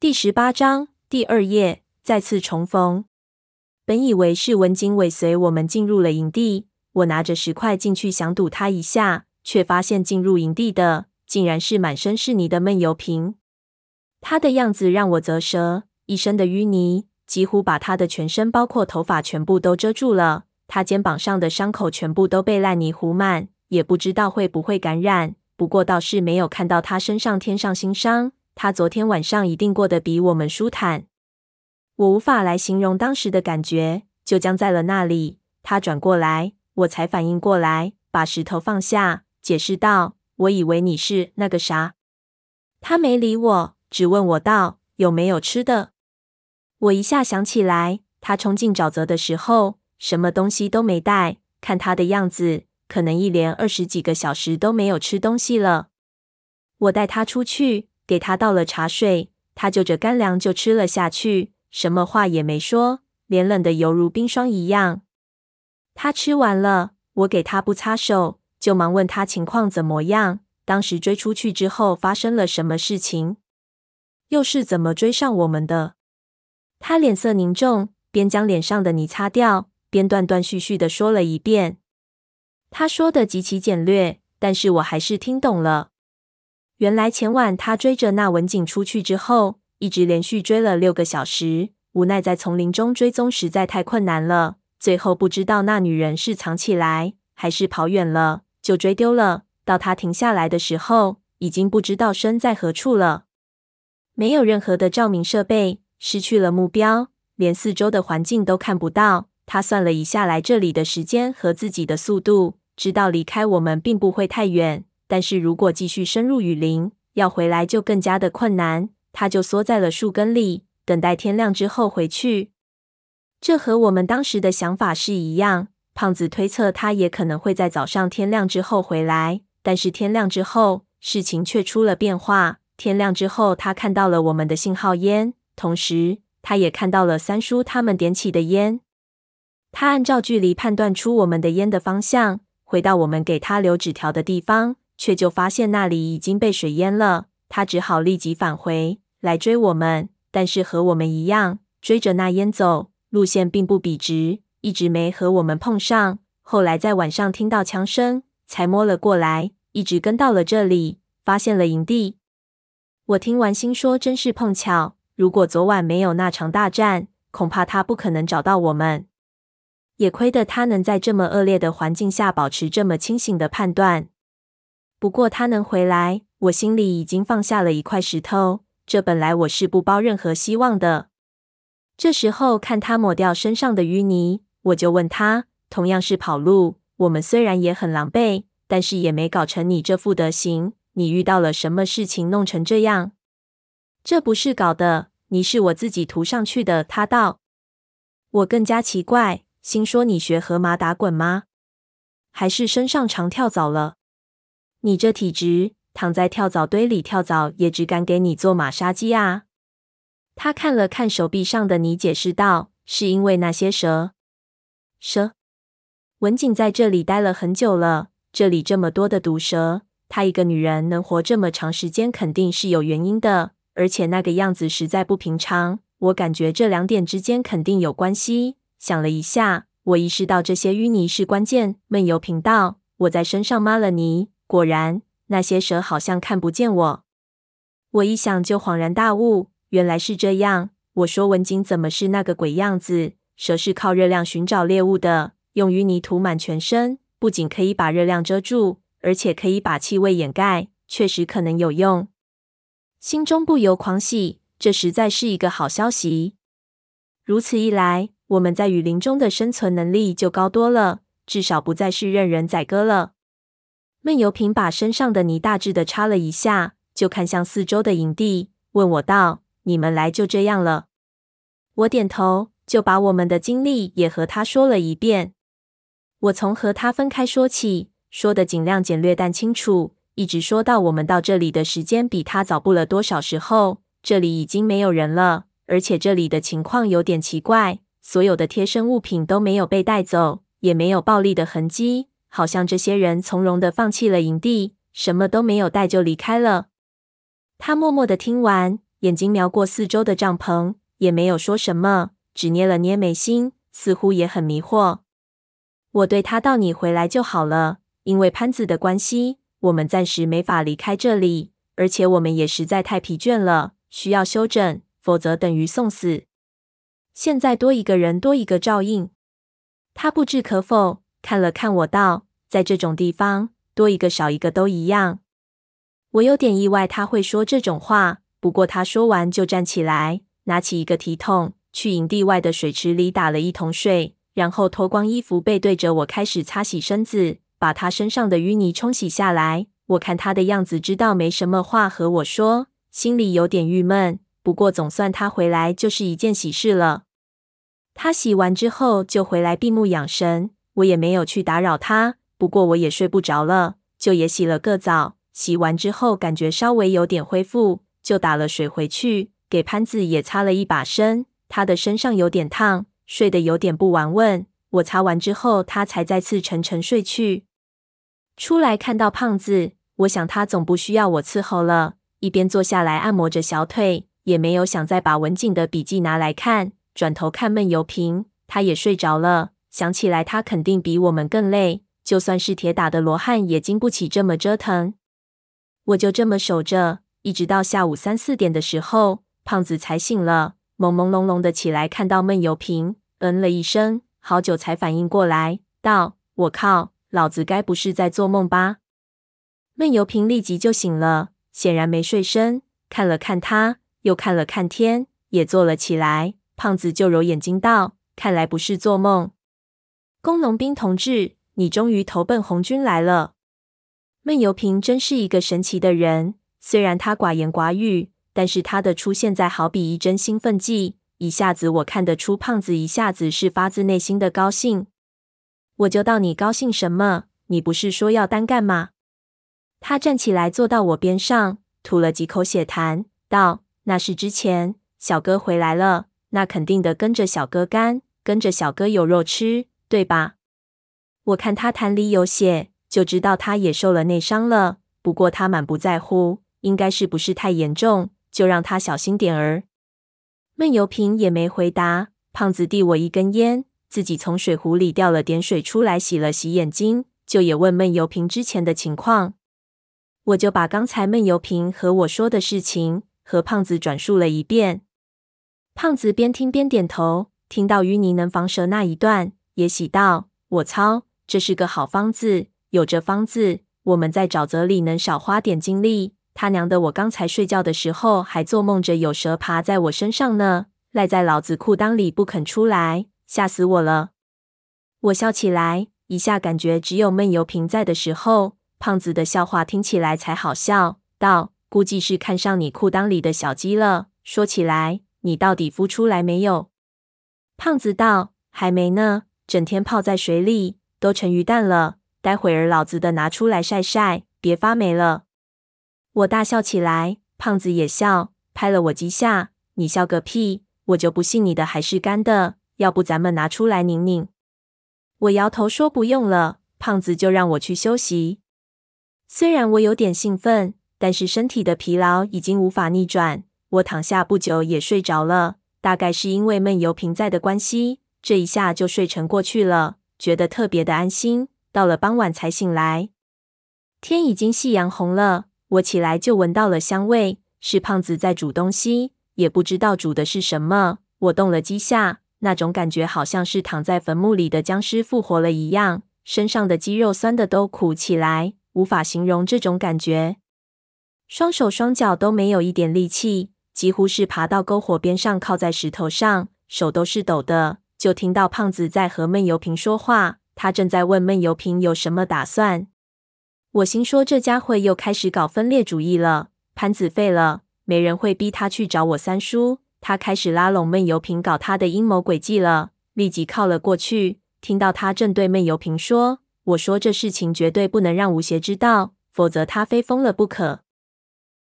第十八章第二页，再次重逢。本以为是文景尾随我们进入了营地，我拿着石块进去想堵他一下，却发现进入营地的竟然是满身是泥的闷油瓶。他的样子让我啧舌，一身的淤泥几乎把他的全身，包括头发，全部都遮住了。他肩膀上的伤口全部都被烂泥糊满，也不知道会不会感染。不过倒是没有看到他身上添上新伤。他昨天晚上一定过得比我们舒坦，我无法来形容当时的感觉，就僵在了那里。他转过来，我才反应过来，把石头放下，解释道：“我以为你是那个啥。”他没理我，只问我道：“有没有吃的？”我一下想起来，他冲进沼泽的时候，什么东西都没带，看他的样子，可能一连二十几个小时都没有吃东西了。我带他出去。给他倒了茶水，他就着干粮就吃了下去，什么话也没说，脸冷得犹如冰霜一样。他吃完了，我给他不擦手，就忙问他情况怎么样。当时追出去之后发生了什么事情？又是怎么追上我们的？他脸色凝重，边将脸上的泥擦掉，边断断续续地说了一遍。他说的极其简略，但是我还是听懂了。原来前晚他追着那文景出去之后，一直连续追了六个小时。无奈在丛林中追踪实在太困难了，最后不知道那女人是藏起来还是跑远了，就追丢了。到他停下来的时候，已经不知道身在何处了。没有任何的照明设备，失去了目标，连四周的环境都看不到。他算了一下来这里的时间和自己的速度，知道离开我们并不会太远。但是如果继续深入雨林，要回来就更加的困难。他就缩在了树根里，等待天亮之后回去。这和我们当时的想法是一样。胖子推测他也可能会在早上天亮之后回来，但是天亮之后事情却出了变化。天亮之后，他看到了我们的信号烟，同时他也看到了三叔他们点起的烟。他按照距离判断出我们的烟的方向，回到我们给他留纸条的地方。却就发现那里已经被水淹了，他只好立即返回来追我们。但是和我们一样，追着那烟走，路线并不笔直，一直没和我们碰上。后来在晚上听到枪声，才摸了过来，一直跟到了这里，发现了营地。我听完心说，真是碰巧。如果昨晚没有那场大战，恐怕他不可能找到我们。也亏得他能在这么恶劣的环境下保持这么清醒的判断。不过他能回来，我心里已经放下了一块石头。这本来我是不抱任何希望的。这时候看他抹掉身上的淤泥，我就问他：同样是跑路，我们虽然也很狼狈，但是也没搞成你这副德行。你遇到了什么事情弄成这样？这不是搞的，你是我自己涂上去的。他道。我更加奇怪，心说你学河马打滚吗？还是身上长跳蚤了？你这体质，躺在跳蚤堆里跳蚤也只敢给你做马杀鸡啊！他看了看手臂上的泥，解释道：“是因为那些蛇。蛇，文景在这里待了很久了，这里这么多的毒蛇，她一个女人能活这么长时间，肯定是有原因的。而且那个样子实在不平常，我感觉这两点之间肯定有关系。想了一下，我意识到这些淤泥是关键。闷油瓶道，我在身上抹了泥。”果然，那些蛇好像看不见我。我一想就恍然大悟，原来是这样。我说文景怎么是那个鬼样子？蛇是靠热量寻找猎物的，用淤泥涂满全身，不仅可以把热量遮住，而且可以把气味掩盖，确实可能有用。心中不由狂喜，这实在是一个好消息。如此一来，我们在雨林中的生存能力就高多了，至少不再是任人宰割了。闷油瓶把身上的泥大致的擦了一下，就看向四周的营地，问我道：“你们来就这样了？”我点头，就把我们的经历也和他说了一遍。我从和他分开说起，说的尽量简略但清楚，一直说到我们到这里的时间比他早不了多少时候，这里已经没有人了，而且这里的情况有点奇怪，所有的贴身物品都没有被带走，也没有暴力的痕迹。好像这些人从容的放弃了营地，什么都没有带就离开了。他默默的听完，眼睛瞄过四周的帐篷，也没有说什么，只捏了捏眉心，似乎也很迷惑。我对他道：“你回来就好了，因为潘子的关系，我们暂时没法离开这里，而且我们也实在太疲倦了，需要休整，否则等于送死。现在多一个人，多一个照应。”他不置可否，看了看我道：“在这种地方，多一个少一个都一样。”我有点意外他会说这种话。不过他说完就站起来，拿起一个提桶，去营地外的水池里打了一桶水，然后脱光衣服，背对着我开始擦洗身子，把他身上的淤泥冲洗下来。我看他的样子，知道没什么话和我说，心里有点郁闷。不过总算他回来就是一件喜事了。他洗完之后就回来闭目养神，我也没有去打扰他。不过我也睡不着了，就也洗了个澡。洗完之后感觉稍微有点恢复。就打了水回去，给潘子也擦了一把身。他的身上有点烫，睡得有点不安稳。我擦完之后，他才再次沉沉睡去。出来看到胖子，我想他总不需要我伺候了，一边坐下来按摩着小腿，也没有想再把文景的笔记拿来看。转头看闷油瓶，他也睡着了。想起来他肯定比我们更累，就算是铁打的罗汉也经不起这么折腾。我就这么守着。一直到下午三四点的时候，胖子才醒了，朦朦胧胧的起来，看到闷油瓶，嗯了一声，好久才反应过来，道：“我靠，老子该不是在做梦吧？”闷油瓶立即就醒了，显然没睡深，看了看他，又看了看天，也坐了起来。胖子就揉眼睛道：“看来不是做梦。”工农兵同志，你终于投奔红军来了。闷油瓶真是一个神奇的人。虽然他寡言寡语，但是他的出现在好比一针兴奋剂，一下子我看得出胖子一下子是发自内心的高兴。我就道，你高兴什么？你不是说要单干吗？他站起来坐到我边上，吐了几口血痰，道：“那是之前小哥回来了，那肯定的跟着小哥干，跟着小哥有肉吃，对吧？”我看他痰里有血，就知道他也受了内伤了。不过他满不在乎。应该是不是太严重，就让他小心点儿。闷油瓶也没回答。胖子递我一根烟，自己从水壶里掉了点水出来洗了洗眼睛，就也问闷油瓶之前的情况。我就把刚才闷油瓶和我说的事情和胖子转述了一遍。胖子边听边点头，听到淤泥能防蛇那一段，也喜道：“我操，这是个好方子。有这方子，我们在沼泽里能少花点精力。”他娘的！我刚才睡觉的时候还做梦着有蛇爬在我身上呢，赖在老子裤裆里不肯出来，吓死我了！我笑起来，一下感觉只有闷油瓶在的时候，胖子的笑话听起来才好笑。道：“估计是看上你裤裆里的小鸡了。说起来，你到底孵出来没有？”胖子道：“还没呢，整天泡在水里，都成鱼蛋了。待会儿老子的拿出来晒晒，别发霉了。”我大笑起来，胖子也笑，拍了我几下。你笑个屁！我就不信你的还是干的。要不咱们拿出来拧拧？我摇头说不用了。胖子就让我去休息。虽然我有点兴奋，但是身体的疲劳已经无法逆转。我躺下不久也睡着了，大概是因为闷油瓶在的关系，这一下就睡沉过去了，觉得特别的安心。到了傍晚才醒来，天已经夕阳红了。我起来就闻到了香味，是胖子在煮东西，也不知道煮的是什么。我动了几下，那种感觉好像是躺在坟墓里的僵尸复活了一样，身上的肌肉酸的都苦起来，无法形容这种感觉。双手双脚都没有一点力气，几乎是爬到篝火边上靠在石头上，手都是抖的。就听到胖子在和闷油瓶说话，他正在问闷油瓶有什么打算。我心说，这家伙又开始搞分裂主义了。潘子废了，没人会逼他去找我三叔。他开始拉拢闷油瓶，搞他的阴谋诡计了。立即靠了过去，听到他正对闷油瓶说：“我说这事情绝对不能让吴邪知道，否则他非疯了不可。”